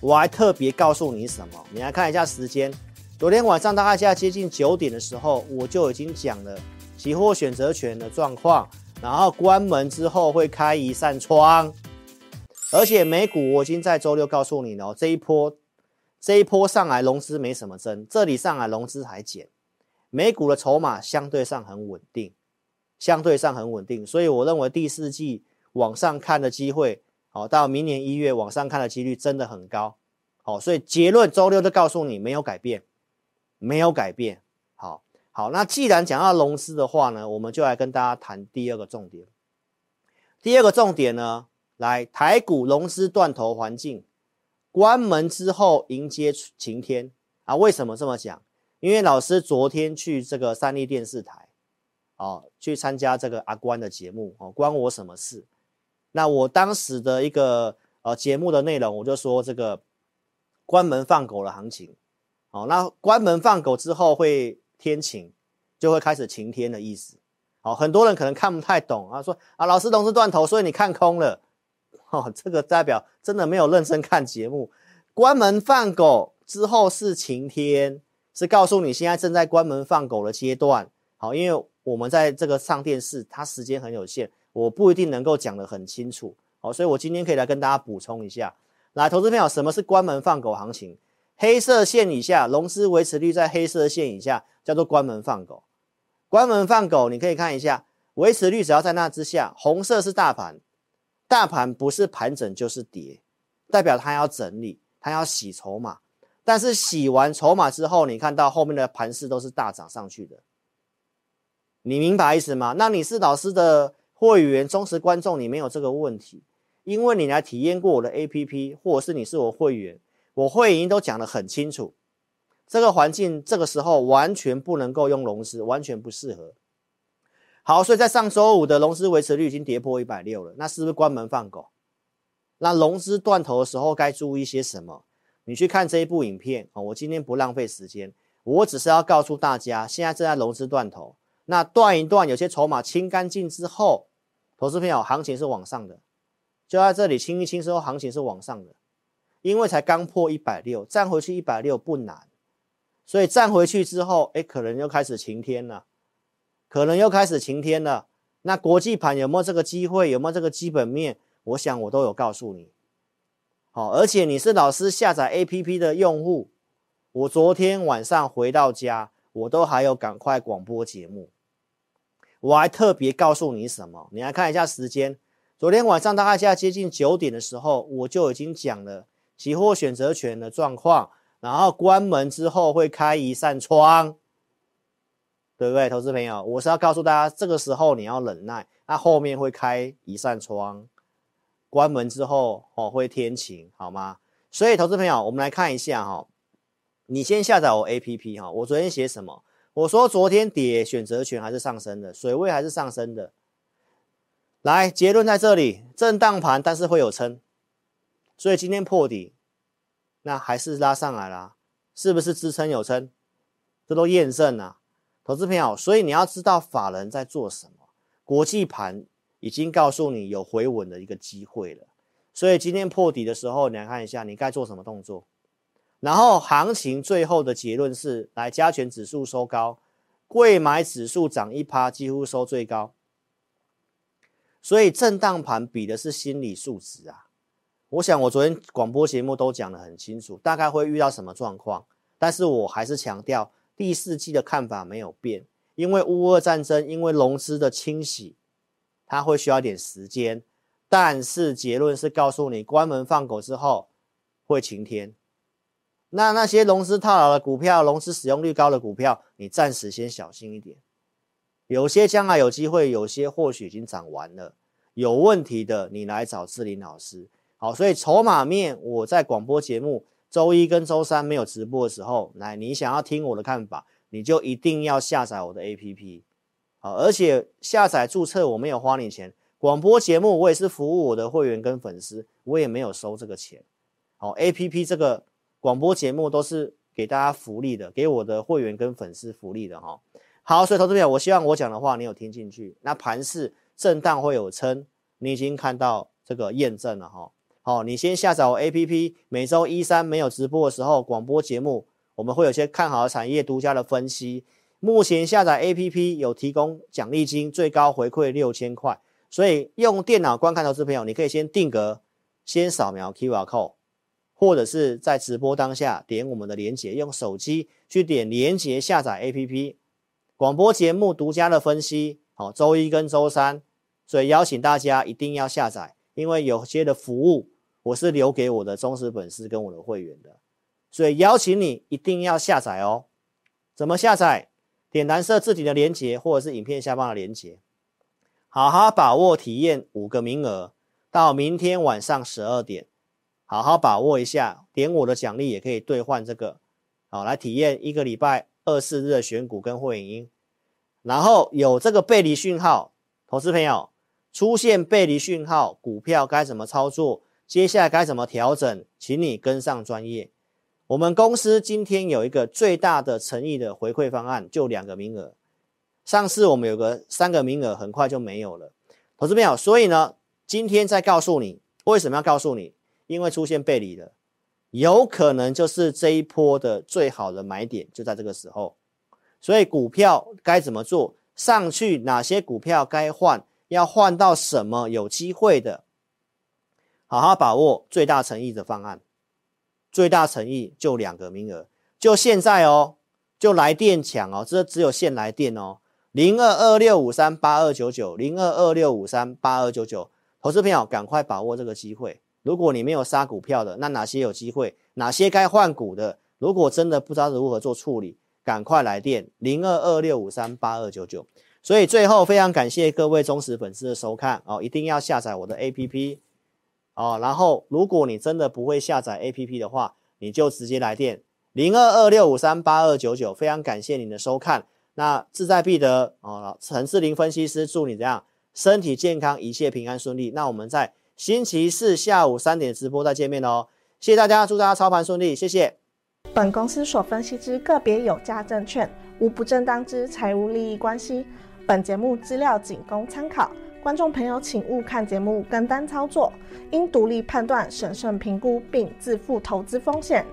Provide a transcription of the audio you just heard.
我还特别告诉你什么？你来看一下时间，昨天晚上大概现在接近九点的时候，我就已经讲了期货选择权的状况，然后关门之后会开一扇窗，而且美股我已经在周六告诉你了，这一波这一波上来融资没什么增，这里上来融资还减，美股的筹码相对上很稳定，相对上很稳定，所以我认为第四季往上看的机会。好，到明年一月往上看的几率真的很高。好，所以结论周六就告诉你没有改变，没有改变。好，好，那既然讲到融资的话呢，我们就来跟大家谈第二个重点。第二个重点呢，来台股融资断头环境，关门之后迎接晴天啊？为什么这么讲？因为老师昨天去这个三立电视台，哦，去参加这个阿关的节目哦，关我什么事？那我当时的一个呃节目的内容，我就说这个关门放狗的行情，好，那关门放狗之后会天晴，就会开始晴天的意思，好，很多人可能看不太懂啊，说啊老师融资断头，所以你看空了，哦，这个代表真的没有认真看节目，关门放狗之后是晴天，是告诉你现在正在关门放狗的阶段，好，因为我们在这个上电视，它时间很有限。我不一定能够讲得很清楚，好，所以我今天可以来跟大家补充一下。来，投资朋友，什么是关门放狗行情？黑色线以下，融资维持率在黑色线以下，叫做关门放狗。关门放狗，你可以看一下，维持率只要在那之下，红色是大盘，大盘不是盘整就是跌，代表它要整理，它要洗筹码。但是洗完筹码之后，你看到后面的盘势都是大涨上去的，你明白意思吗？那你是老师的。会员忠实观众，你没有这个问题，因为你来体验过我的 APP，或者是你是我会员，我会员都讲得很清楚，这个环境这个时候完全不能够用融资，完全不适合。好，所以在上周五的融资维持率已经跌破一百六了，那是不是关门放狗？那融资断头的时候该注意些什么？你去看这一部影片啊，我今天不浪费时间，我只是要告诉大家，现在正在融资断头，那断一断，有些筹码清干净之后。投资朋友，行情是往上的，就在这里清一清之后，行情是往上的，因为才刚破一百六，站回去一百六不难，所以站回去之后，哎，可能又开始晴天了，可能又开始晴天了。那国际盘有没有这个机会？有没有这个基本面？我想我都有告诉你。好，而且你是老师下载 APP 的用户，我昨天晚上回到家，我都还有赶快广播节目。我还特别告诉你什么？你来看一下时间。昨天晚上大概现在接近九点的时候，我就已经讲了期货选择权的状况，然后关门之后会开一扇窗，对不对，投资朋友？我是要告诉大家，这个时候你要忍耐，那后面会开一扇窗，关门之后哦会天晴，好吗？所以，投资朋友，我们来看一下哈，你先下载我 APP 哈，我昨天写什么？我说昨天跌，选择权还是上升的，水位还是上升的。来，结论在这里，震荡盘，但是会有撑，所以今天破底，那还是拉上来了，是不是支撑有撑？这都验证了，投资朋友，所以你要知道法人在做什么，国际盘已经告诉你有回稳的一个机会了，所以今天破底的时候，你来看一下，你该做什么动作。然后行情最后的结论是，来加权指数收高，贵买指数涨一趴，几乎收最高。所以震荡盘比的是心理素质啊。我想我昨天广播节目都讲得很清楚，大概会遇到什么状况。但是我还是强调，第四季的看法没有变，因为乌俄战争，因为融资的清洗，它会需要一点时间。但是结论是告诉你，关门放狗之后会晴天。那那些融资套牢的股票，融资使用率高的股票，你暂时先小心一点。有些将来有机会，有些或许已经涨完了。有问题的，你来找志霖老师。好，所以筹码面，我在广播节目周一跟周三没有直播的时候，来，你想要听我的看法，你就一定要下载我的 APP。好，而且下载注册我没有花你钱，广播节目我也是服务我的会员跟粉丝，我也没有收这个钱。好，APP 这个。广播节目都是给大家福利的，给我的会员跟粉丝福利的哈。好，所以投资朋友，我希望我讲的话你有听进去。那盘势震荡会有撑，你已经看到这个验证了哈。好，你先下载我 APP，每周一三没有直播的时候，广播节目我们会有些看好的产业独家的分析。目前下载 APP 有提供奖励金，最高回馈六千块。所以用电脑观看投资朋友，你可以先定格，先扫描 QR code，或者是在直播当下点我们的连结，用手机去点连结下载 APP。广播节目独家的分析，好，周一跟周三，所以邀请大家一定要下载，因为有些的服务我是留给我的忠实粉丝跟我的会员的，所以邀请你一定要下载哦。怎么下载？点蓝色字体的连结，或者是影片下方的连结，好好把握体验五个名额，到明天晚上十二点，好好把握一下，点我的奖励也可以兑换这个，好，来体验一个礼拜。二四日的选股跟会员，然后有这个背离讯号，投资朋友出现背离讯号，股票该怎么操作？接下来该怎么调整？请你跟上专业。我们公司今天有一个最大的诚意的回馈方案，就两个名额。上次我们有个三个名额，很快就没有了。投资朋友，所以呢，今天再告诉你为什么要告诉你，因为出现背离了。有可能就是这一波的最好的买点就在这个时候，所以股票该怎么做？上去哪些股票该换？要换到什么有机会的？好好把握最大诚意的方案，最大诚意就两个名额，就现在哦，就来电抢哦，这只有现来电哦，零二二六五三八二九九，零二二六五三八二九九，投资朋友赶快把握这个机会。如果你没有杀股票的，那哪些有机会？哪些该换股的？如果真的不知道如何做处理，赶快来电零二二六五三八二九九。所以最后非常感谢各位忠实粉丝的收看哦，一定要下载我的 APP 哦。然后如果你真的不会下载 APP 的话，你就直接来电零二二六五三八二九九。非常感谢您的收看，那志在必得哦。陈志林分析师祝你这样身体健康，一切平安顺利。那我们在。星期四下午三点直播再见面哦，谢谢大家，祝大家操盘顺利，谢谢。本公司所分析之个别有价证券无不正当之财务利益关系，本节目资料仅供参考，观众朋友请勿看节目跟单操作，应独立判断、审慎评估并自负投资风险。